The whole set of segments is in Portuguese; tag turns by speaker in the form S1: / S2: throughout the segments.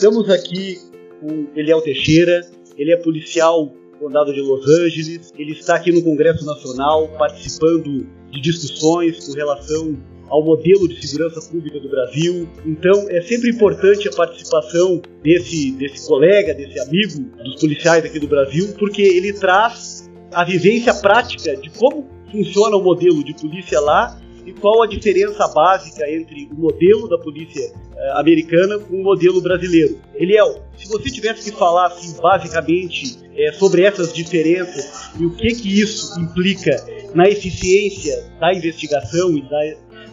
S1: Estamos aqui com Eliel Teixeira, ele é policial condado de Los Angeles, ele está aqui no Congresso Nacional participando de discussões com relação ao modelo de segurança pública do Brasil. Então é sempre importante a participação desse, desse colega, desse amigo dos policiais aqui do Brasil, porque ele traz a vivência prática de como funciona o modelo de polícia lá e qual a diferença básica entre o modelo da polícia uh, americana com o modelo brasileiro. Eliel, se você tivesse que falar assim, basicamente é, sobre essas diferenças e o que que isso implica na eficiência da investigação e da,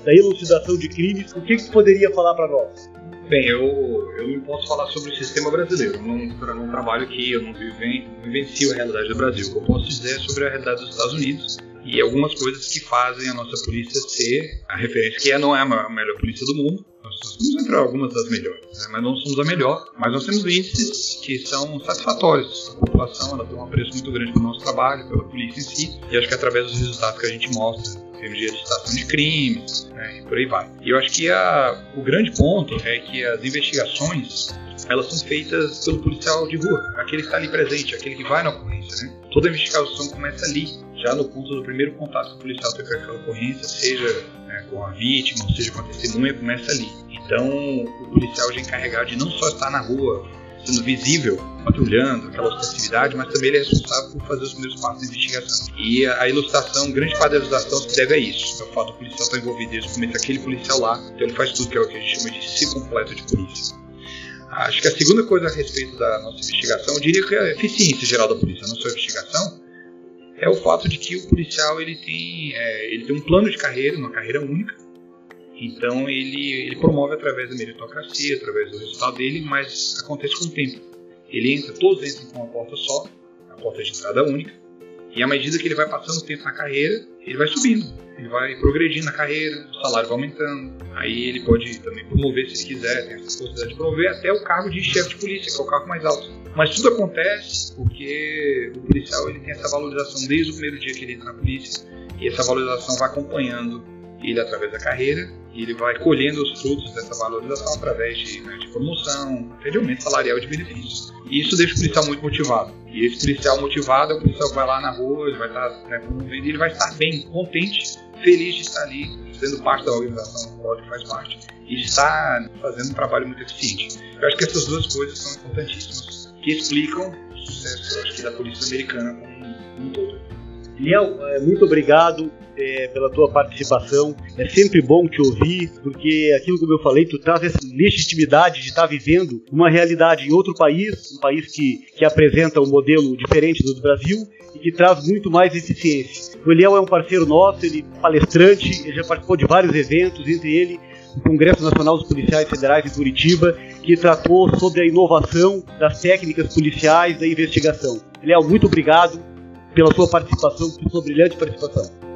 S1: da elucidação de crimes, o que que poderia falar para nós?
S2: Bem, eu, eu não posso falar sobre o sistema brasileiro. Não, não trabalho aqui, eu não vivencio a realidade do Brasil. O que eu posso dizer é sobre a realidade dos Estados Unidos e algumas coisas que fazem a nossa polícia ser a referência, que é, não é a melhor polícia do mundo, nós somos entre algumas das melhores, né? mas não somos a melhor, mas nós temos índices que são satisfatórios. A população ela tem um apreço muito grande pelo nosso trabalho, pela polícia em si, e acho que através dos resultados que a gente mostra, temos de licitação de crimes, né? e por aí vai. E eu acho que a, o grande ponto é que as investigações elas são feitas pelo policial de rua, aquele que está ali presente, aquele que vai na ocorrência. Né? Toda investigação começa ali, já no ponto do primeiro contato que o policial tem com aquela ocorrência, seja né, com a vítima, seja com a testemunha, começa ali. Então, o policial já é encarregado de não só estar na rua, sendo visível, patrulhando, aquela ostensividade, mas também ele é responsável por fazer os primeiros passos da investigação. E a ilustração, grande parte da ilustração se deve a isso. É o fato do policial estar envolvido desde o começo, aquele policial lá, então ele faz tudo que é o que a gente chama de ciclo completo de polícia. Acho que a segunda coisa a respeito da nossa investigação, eu diria que é a eficiência geral da polícia, a nossa investigação, é o fato de que o policial ele tem, é, ele tem um plano de carreira, uma carreira única. Então ele, ele promove através da meritocracia, através do resultado dele, mas acontece com o tempo. Ele entra, todos entram com uma porta só, a porta de entrada única. E à medida que ele vai passando o tempo na carreira, ele vai subindo, ele vai progredindo na carreira, o salário vai aumentando. Aí ele pode também promover se ele quiser, tem essa possibilidade de promover até o cargo de chefe de polícia, que é o cargo mais alto. Mas tudo acontece porque o policial ele tem essa valorização desde o primeiro dia que ele entra na polícia e essa valorização vai acompanhando ele através da carreira ele vai colhendo os frutos dessa valorização através de, né, de promoção, até de aumento salarial de benefícios. E isso deixa o policial muito motivado. E esse policial motivado é o policial que vai lá na rua, ele vai estar né, promovendo ele vai estar bem, contente, feliz de estar ali, sendo parte da organização do qual ele faz parte e estar fazendo um trabalho muito eficiente. Eu acho que essas duas coisas são importantíssimas, que explicam o sucesso acho que, da polícia americana como um todo.
S1: Liel, é, muito obrigado é, pela tua participação. É sempre bom te ouvir, porque aquilo como eu falei, tu traz essa legitimidade de estar vivendo uma realidade em outro país, um país que, que apresenta um modelo diferente do Brasil e que traz muito mais eficiência. O Eliel é um parceiro nosso, ele é palestrante, ele já participou de vários eventos, entre ele o Congresso Nacional dos Policiais Federais em Curitiba, que tratou sobre a inovação das técnicas policiais da investigação. Eliel, muito obrigado pela sua participação, pela sua brilhante participação.